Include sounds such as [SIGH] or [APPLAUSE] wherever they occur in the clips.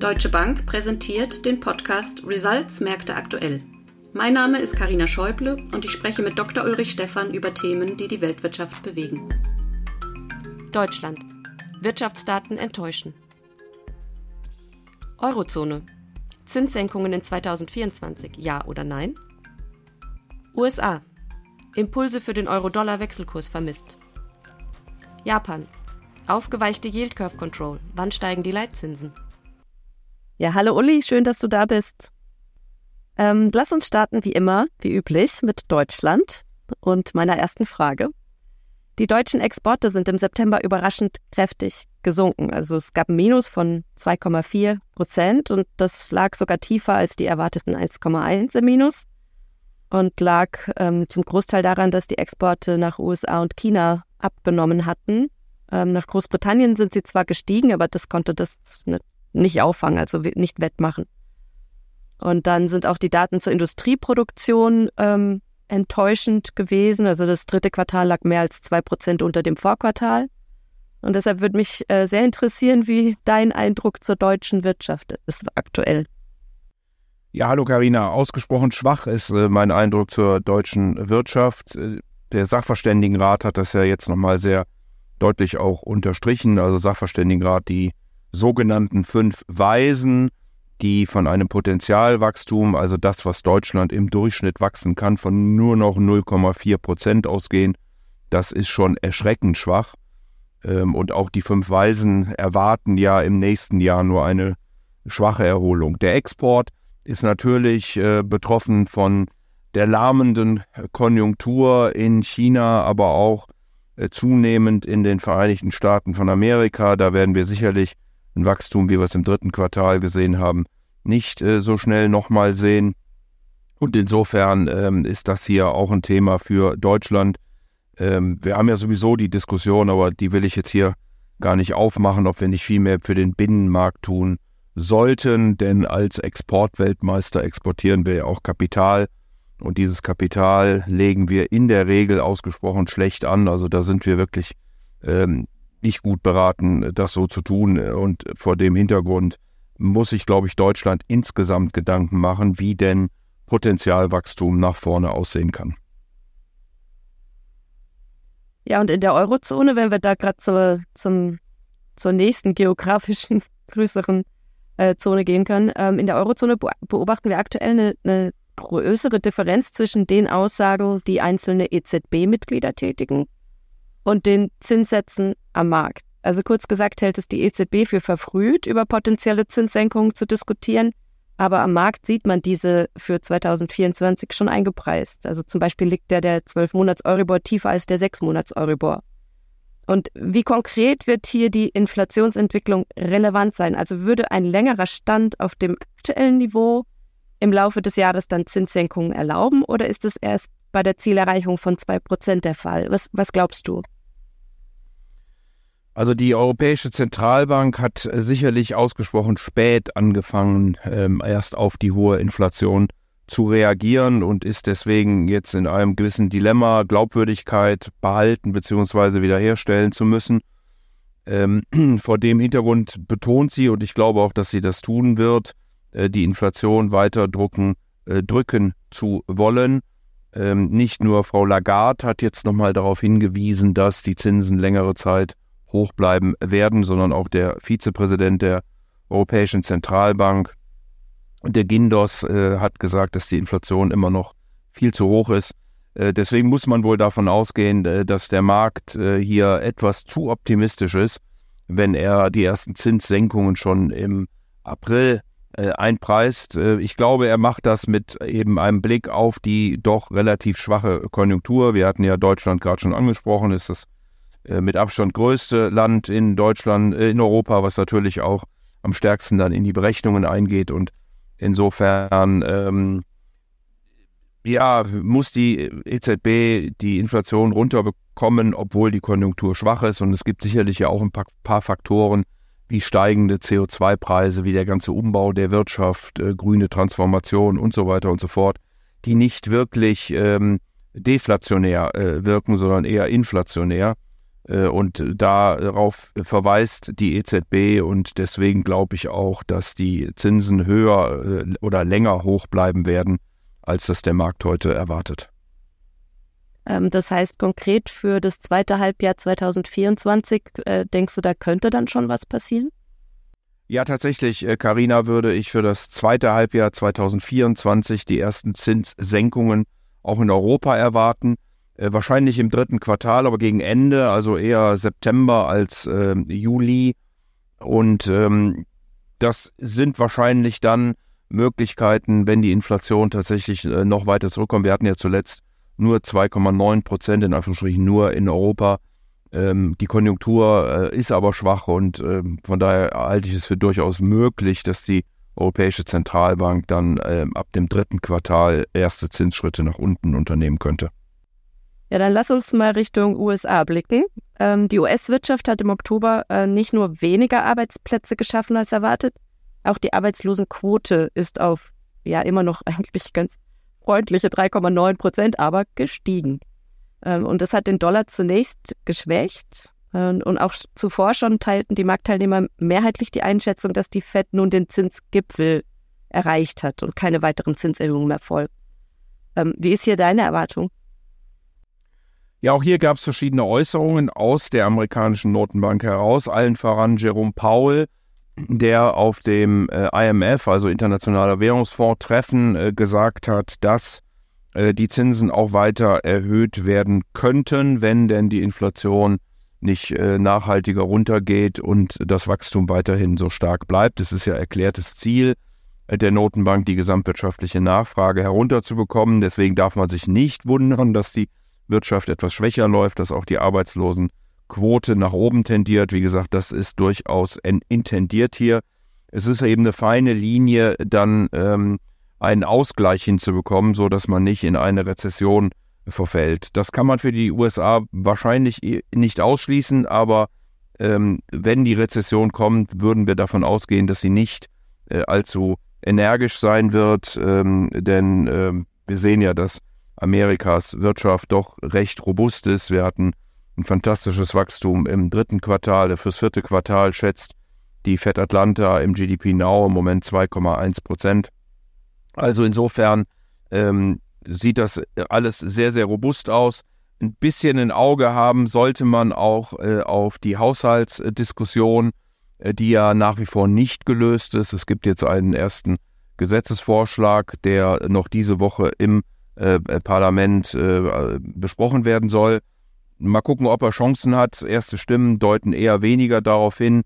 Deutsche Bank präsentiert den Podcast Results Märkte aktuell. Mein Name ist Karina Schäuble und ich spreche mit Dr. Ulrich Stephan über Themen, die die Weltwirtschaft bewegen. Deutschland. Wirtschaftsdaten enttäuschen. Eurozone. Zinssenkungen in 2024, ja oder nein? USA. Impulse für den Euro-Dollar-Wechselkurs vermisst. Japan. Aufgeweichte Yield Curve Control. Wann steigen die Leitzinsen? Ja, hallo Uli, schön, dass du da bist. Ähm, lass uns starten wie immer, wie üblich, mit Deutschland und meiner ersten Frage. Die deutschen Exporte sind im September überraschend kräftig gesunken. Also es gab ein Minus von 2,4 Prozent und das lag sogar tiefer als die erwarteten 1,1 im Minus und lag ähm, zum Großteil daran, dass die Exporte nach USA und China abgenommen hatten. Ähm, nach Großbritannien sind sie zwar gestiegen, aber das konnte das nicht auffangen, also nicht wettmachen. Und dann sind auch die Daten zur Industrieproduktion ähm, enttäuschend gewesen. Also das dritte Quartal lag mehr als zwei Prozent unter dem Vorquartal. Und deshalb würde mich äh, sehr interessieren, wie dein Eindruck zur deutschen Wirtschaft ist aktuell. Ja, hallo Karina. Ausgesprochen schwach ist äh, mein Eindruck zur deutschen Wirtschaft. Äh, der Sachverständigenrat hat das ja jetzt nochmal sehr deutlich auch unterstrichen. Also Sachverständigenrat, die sogenannten fünf Weisen, die von einem Potenzialwachstum, also das, was Deutschland im Durchschnitt wachsen kann, von nur noch 0,4 Prozent ausgehen. Das ist schon erschreckend schwach. Ähm, und auch die fünf Weisen erwarten ja im nächsten Jahr nur eine schwache Erholung. Der Export ist natürlich äh, betroffen von der lahmenden Konjunktur in China, aber auch äh, zunehmend in den Vereinigten Staaten von Amerika. Da werden wir sicherlich ein Wachstum, wie wir es im dritten Quartal gesehen haben, nicht äh, so schnell nochmal sehen. Und insofern ähm, ist das hier auch ein Thema für Deutschland. Ähm, wir haben ja sowieso die Diskussion, aber die will ich jetzt hier gar nicht aufmachen, ob wir nicht viel mehr für den Binnenmarkt tun sollten, denn als Exportweltmeister exportieren wir ja auch Kapital und dieses Kapital legen wir in der Regel ausgesprochen schlecht an. Also da sind wir wirklich ähm, nicht gut beraten, das so zu tun. Und vor dem Hintergrund muss sich, glaube ich, Deutschland insgesamt Gedanken machen, wie denn Potenzialwachstum nach vorne aussehen kann. Ja, und in der Eurozone, wenn wir da gerade zur, zur nächsten geografischen [LAUGHS] größeren äh, Zone gehen können, ähm, in der Eurozone beobachten wir aktuell eine, eine größere Differenz zwischen den Aussagen, die einzelne EZB-Mitglieder tätigen und den Zinssätzen am Markt. Also kurz gesagt hält es die EZB für verfrüht, über potenzielle Zinssenkungen zu diskutieren, aber am Markt sieht man diese für 2024 schon eingepreist. Also zum Beispiel liegt der der 12-Monats-Euribor tiefer als der 6-Monats-Euribor. Und wie konkret wird hier die Inflationsentwicklung relevant sein? Also würde ein längerer Stand auf dem aktuellen Niveau im Laufe des Jahres dann Zinssenkungen erlauben oder ist es erst bei der Zielerreichung von 2% der Fall? Was, was glaubst du? Also die Europäische Zentralbank hat sicherlich ausgesprochen spät angefangen, ähm, erst auf die hohe Inflation zu reagieren und ist deswegen jetzt in einem gewissen Dilemma, Glaubwürdigkeit behalten bzw. wiederherstellen zu müssen. Ähm, [CLEARS THROAT] vor dem Hintergrund betont sie, und ich glaube auch, dass sie das tun wird, äh, die Inflation weiter drucken, äh, drücken zu wollen. Ähm, nicht nur Frau Lagarde hat jetzt nochmal darauf hingewiesen, dass die Zinsen längere Zeit hoch bleiben werden, sondern auch der Vizepräsident der Europäischen Zentralbank, der Gindos, äh, hat gesagt, dass die Inflation immer noch viel zu hoch ist. Äh, deswegen muss man wohl davon ausgehen, äh, dass der Markt äh, hier etwas zu optimistisch ist, wenn er die ersten Zinssenkungen schon im April äh, einpreist. Äh, ich glaube, er macht das mit eben einem Blick auf die doch relativ schwache Konjunktur. Wir hatten ja Deutschland gerade schon angesprochen, ist das äh, mit Abstand größte Land in Deutschland, in Europa, was natürlich auch am stärksten dann in die Berechnungen eingeht. Und insofern ähm, ja, muss die EZB die Inflation runterbekommen, obwohl die Konjunktur schwach ist. Und es gibt sicherlich ja auch ein paar Faktoren, wie steigende CO2-Preise, wie der ganze Umbau der Wirtschaft, äh, grüne Transformation und so weiter und so fort, die nicht wirklich ähm, deflationär äh, wirken, sondern eher inflationär. Äh, und darauf verweist die EZB und deswegen glaube ich auch, dass die Zinsen höher äh, oder länger hoch bleiben werden, als das der Markt heute erwartet. Ähm, das heißt konkret für das zweite Halbjahr 2024, äh, denkst du, da könnte dann schon was passieren? Ja, tatsächlich, Karina, würde ich für das zweite Halbjahr 2024 die ersten Zinssenkungen auch in Europa erwarten. Äh, wahrscheinlich im dritten Quartal, aber gegen Ende, also eher September als äh, Juli. Und ähm, das sind wahrscheinlich dann Möglichkeiten, wenn die Inflation tatsächlich äh, noch weiter zurückkommt. Wir hatten ja zuletzt nur 2,9 Prozent, in Anführungsstrichen nur in Europa. Ähm, die Konjunktur äh, ist aber schwach und ähm, von daher halte ich es für durchaus möglich, dass die Europäische Zentralbank dann ähm, ab dem dritten Quartal erste Zinsschritte nach unten unternehmen könnte. Ja, dann lass uns mal Richtung USA blicken. Ähm, die US-Wirtschaft hat im Oktober äh, nicht nur weniger Arbeitsplätze geschaffen als erwartet, auch die Arbeitslosenquote ist auf ja immer noch [LAUGHS] eigentlich ganz freundliche 3,9 Prozent, aber gestiegen. Ähm, und das hat den Dollar zunächst geschwächt. Ähm, und auch zuvor schon teilten die Marktteilnehmer mehrheitlich die Einschätzung, dass die Fed nun den Zinsgipfel erreicht hat und keine weiteren Zinserhöhungen mehr folgen. Ähm, wie ist hier deine Erwartung? Ja, auch hier gab es verschiedene Äußerungen aus der amerikanischen Notenbank heraus, allen voran Jerome Powell, der auf dem äh, IMF, also Internationaler Währungsfonds, Treffen äh, gesagt hat, dass äh, die Zinsen auch weiter erhöht werden könnten, wenn denn die Inflation nicht äh, nachhaltiger runtergeht und das Wachstum weiterhin so stark bleibt. Es ist ja erklärtes Ziel äh, der Notenbank, die gesamtwirtschaftliche Nachfrage herunterzubekommen. Deswegen darf man sich nicht wundern, dass die Wirtschaft etwas schwächer läuft, dass auch die Arbeitslosenquote nach oben tendiert. Wie gesagt, das ist durchaus intendiert hier. Es ist eben eine feine Linie, dann ähm, einen Ausgleich hinzubekommen, so dass man nicht in eine Rezession verfällt. Das kann man für die USA wahrscheinlich nicht ausschließen, aber ähm, wenn die Rezession kommt, würden wir davon ausgehen, dass sie nicht äh, allzu energisch sein wird, ähm, denn ähm, wir sehen ja, dass Amerikas Wirtschaft doch recht robust ist. Wir hatten ein fantastisches Wachstum im dritten Quartal. Fürs vierte Quartal schätzt die Fed Atlanta im GDP Now im Moment 2,1 Prozent. Also insofern ähm, sieht das alles sehr, sehr robust aus. Ein bisschen ein Auge haben sollte man auch äh, auf die Haushaltsdiskussion, äh, die ja nach wie vor nicht gelöst ist. Es gibt jetzt einen ersten Gesetzesvorschlag, der noch diese Woche im äh, Parlament äh, besprochen werden soll. Mal gucken, ob er Chancen hat. Erste Stimmen deuten eher weniger darauf hin.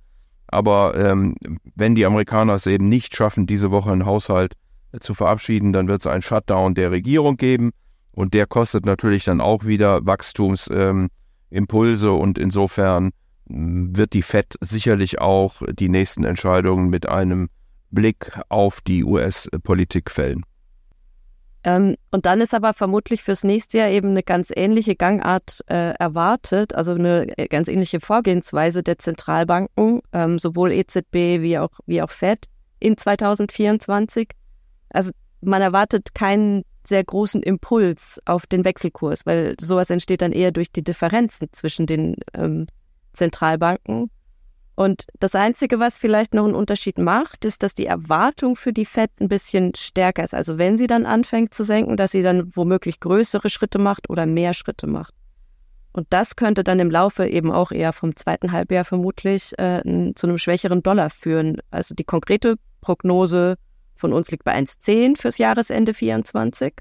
Aber ähm, wenn die Amerikaner es eben nicht schaffen, diese Woche einen Haushalt äh, zu verabschieden, dann wird es einen Shutdown der Regierung geben. Und der kostet natürlich dann auch wieder Wachstumsimpulse. Ähm, und insofern wird die FED sicherlich auch die nächsten Entscheidungen mit einem Blick auf die US-Politik fällen. Ähm, und dann ist aber vermutlich fürs nächste Jahr eben eine ganz ähnliche Gangart äh, erwartet, also eine äh, ganz ähnliche Vorgehensweise der Zentralbanken, ähm, sowohl EZB wie auch, wie auch Fed in 2024. Also man erwartet keinen sehr großen Impuls auf den Wechselkurs, weil sowas entsteht dann eher durch die Differenzen zwischen den ähm, Zentralbanken. Und das Einzige, was vielleicht noch einen Unterschied macht, ist, dass die Erwartung für die FED ein bisschen stärker ist. Also wenn sie dann anfängt zu senken, dass sie dann womöglich größere Schritte macht oder mehr Schritte macht. Und das könnte dann im Laufe eben auch eher vom zweiten Halbjahr vermutlich äh, zu einem schwächeren Dollar führen. Also die konkrete Prognose von uns liegt bei 1,10 fürs Jahresende 24.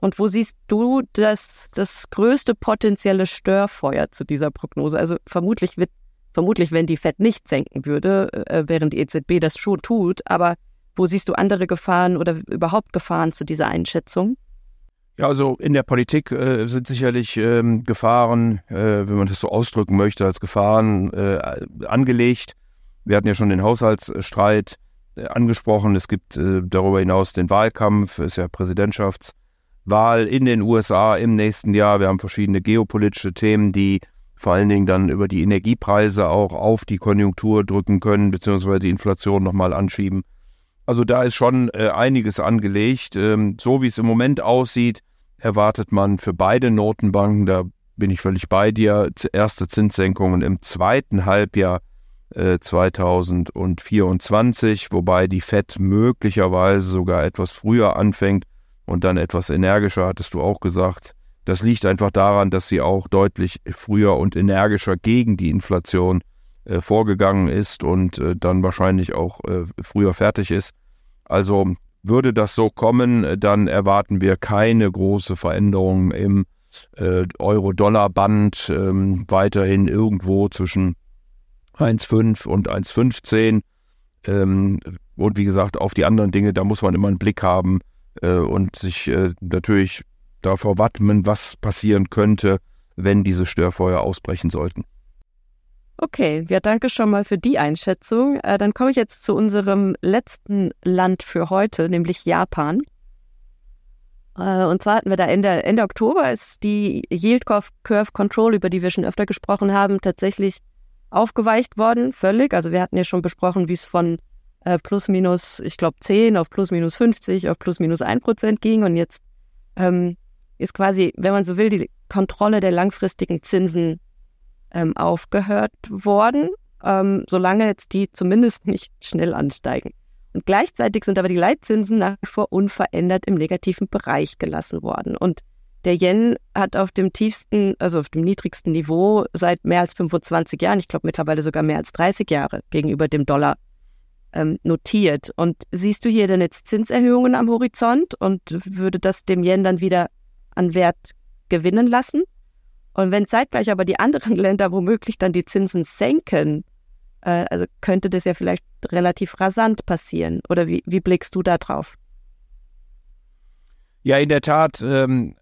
Und wo siehst du das, das größte potenzielle Störfeuer zu dieser Prognose? Also vermutlich wird Vermutlich, wenn die Fed nicht senken würde, äh, während die EZB das schon tut. Aber wo siehst du andere Gefahren oder überhaupt Gefahren zu dieser Einschätzung? Ja, also in der Politik äh, sind sicherlich ähm, Gefahren, äh, wenn man das so ausdrücken möchte, als Gefahren äh, angelegt. Wir hatten ja schon den Haushaltsstreit äh, angesprochen. Es gibt äh, darüber hinaus den Wahlkampf, ist ja Präsidentschaftswahl in den USA im nächsten Jahr. Wir haben verschiedene geopolitische Themen, die vor allen Dingen dann über die Energiepreise auch auf die Konjunktur drücken können, beziehungsweise die Inflation nochmal anschieben. Also da ist schon äh, einiges angelegt. Ähm, so wie es im Moment aussieht, erwartet man für beide Notenbanken, da bin ich völlig bei dir. Erste Zinssenkungen im zweiten Halbjahr 2024, wobei die FED möglicherweise sogar etwas früher anfängt und dann etwas energischer, hattest du auch gesagt. Das liegt einfach daran, dass sie auch deutlich früher und energischer gegen die Inflation äh, vorgegangen ist und äh, dann wahrscheinlich auch äh, früher fertig ist. Also würde das so kommen, äh, dann erwarten wir keine große Veränderung im äh, Euro-Dollar-Band, ähm, weiterhin irgendwo zwischen 1,5 und 1,15. Ähm, und wie gesagt, auf die anderen Dinge, da muss man immer einen Blick haben äh, und sich natürlich davor wappnen, was passieren könnte, wenn diese Störfeuer ausbrechen sollten. Okay, ja, danke schon mal für die Einschätzung. Äh, dann komme ich jetzt zu unserem letzten Land für heute, nämlich Japan. Äh, und zwar hatten wir da Ende, Ende Oktober ist die Yield Curve Control, über die wir schon öfter gesprochen haben, tatsächlich aufgeweicht worden, völlig. Also wir hatten ja schon besprochen, wie es von äh, plus minus, ich glaube 10 auf plus minus 50 auf plus minus 1 Prozent ging. Und jetzt ähm, ist quasi, wenn man so will, die Kontrolle der langfristigen Zinsen ähm, aufgehört worden, ähm, solange jetzt die zumindest nicht schnell ansteigen. Und gleichzeitig sind aber die Leitzinsen nach wie vor unverändert im negativen Bereich gelassen worden. Und der Yen hat auf dem tiefsten, also auf dem niedrigsten Niveau seit mehr als 25 Jahren, ich glaube mittlerweile sogar mehr als 30 Jahre gegenüber dem Dollar ähm, notiert. Und siehst du hier denn jetzt Zinserhöhungen am Horizont und würde das dem Yen dann wieder an Wert gewinnen lassen? Und wenn zeitgleich aber die anderen [LAUGHS] Länder womöglich dann die Zinsen senken, äh, also könnte das ja vielleicht relativ rasant passieren. Oder wie, wie blickst du da drauf? Ja, in der Tat ähm,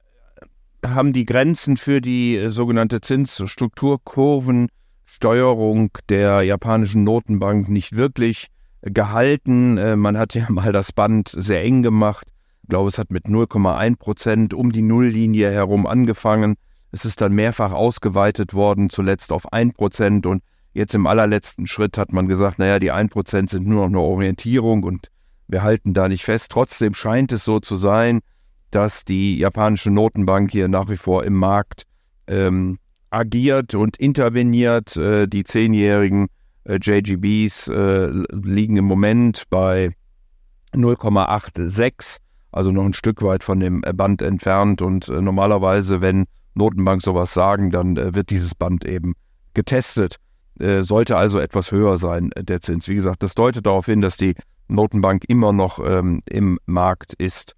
haben die Grenzen für die äh, sogenannte Zinsstrukturkurvensteuerung der japanischen Notenbank nicht wirklich äh, gehalten. Äh, man hat ja [LAUGHS] mal das Band sehr eng gemacht. Ich glaube, es hat mit 0,1 Prozent um die Nulllinie herum angefangen. Es ist dann mehrfach ausgeweitet worden, zuletzt auf 1 Prozent. Und jetzt im allerletzten Schritt hat man gesagt, naja, die 1 Prozent sind nur noch eine Orientierung und wir halten da nicht fest. Trotzdem scheint es so zu sein, dass die japanische Notenbank hier nach wie vor im Markt ähm, agiert und interveniert. Äh, die zehnjährigen äh, JGBs äh, liegen im Moment bei 0,86, also noch ein Stück weit von dem Band entfernt. Und äh, normalerweise, wenn Notenbank sowas sagen, dann äh, wird dieses Band eben getestet. Äh, sollte also etwas höher sein, der Zins. Wie gesagt, das deutet darauf hin, dass die Notenbank immer noch ähm, im Markt ist.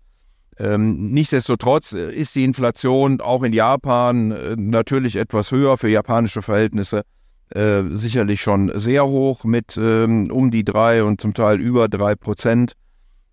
Ähm, nichtsdestotrotz äh, ist die Inflation auch in Japan äh, natürlich etwas höher für japanische Verhältnisse. Äh, sicherlich schon sehr hoch mit ähm, um die drei und zum Teil über drei Prozent.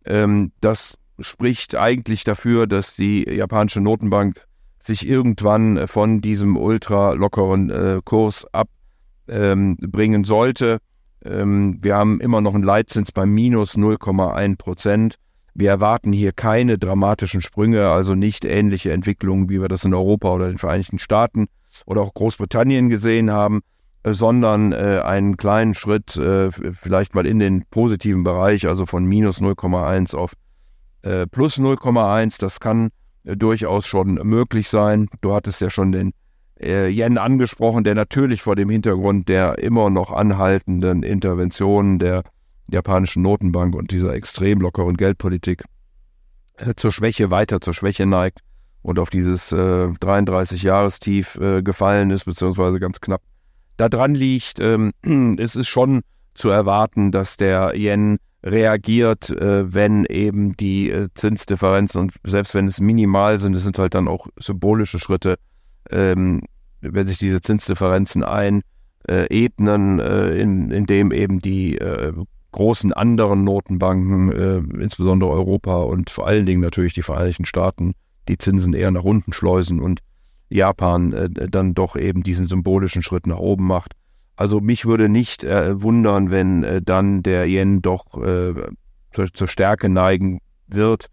Ähm, das spricht eigentlich dafür, dass die japanische Notenbank sich irgendwann äh, von diesem ultra lockeren äh, Kurs abbringen ähm, sollte. Ähm, wir haben immer noch einen Leitzins bei minus 0,1 Prozent. Wir erwarten hier keine dramatischen Sprünge, also nicht ähnliche Entwicklungen, wie wir das in Europa oder den Vereinigten Staaten oder auch Großbritannien gesehen haben, äh, sondern äh, einen kleinen Schritt vielleicht mal in den positiven Bereich, also von minus 0,1 auf äh, plus 0,1. Das kann äh, durchaus schon möglich sein. Du hattest ja schon den äh, Yen angesprochen, der natürlich vor dem Hintergrund der immer noch anhaltenden Interventionen der japanischen Notenbank und dieser extrem lockeren Geldpolitik zur Schwäche, weiter zur Schwäche neigt und auf dieses äh, 33-Jahrestief äh, gefallen ist, beziehungsweise ganz knapp da dran liegt. Ähm, [CLEARS THROAT] es ist schon zu erwarten, dass der Yen reagiert, äh, wenn eben die äh, Zinsdifferenzen und selbst wenn es minimal sind, es sind halt dann auch symbolische Schritte, ähm, wenn sich diese Zinsdifferenzen einebnen, äh, in, indem eben die äh, großen anderen Notenbanken, äh, insbesondere Europa und vor allen Dingen natürlich die Vereinigten Staaten, die Zinsen eher nach unten schleusen und Japan äh, dann doch eben diesen symbolischen Schritt nach oben macht. Also mich würde nicht äh, wundern, wenn äh, dann der Yen doch äh, zur, zur Stärke neigen wird.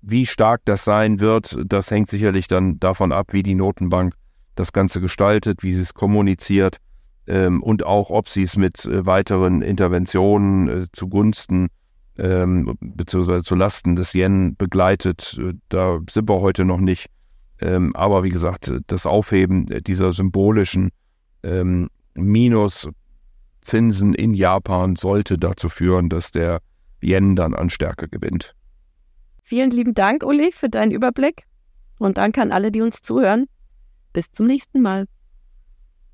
Wie stark das sein wird, das hängt sicherlich dann davon ab, wie die Notenbank das Ganze gestaltet, wie sie es kommuniziert ähm, und auch, ob sie es mit äh, weiteren Interventionen äh, zugunsten ähm, beziehungsweise zu des Yen begleitet. Äh, da sind wir heute noch nicht. Ähm, aber wie gesagt, das Aufheben dieser symbolischen ähm, Minuszinsen in Japan sollte dazu führen, dass der Yen dann an Stärke gewinnt. Vielen lieben Dank, Uli, für deinen Überblick. Und danke an alle, die uns zuhören. Bis zum nächsten Mal.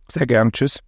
Sehr gern. Tschüss.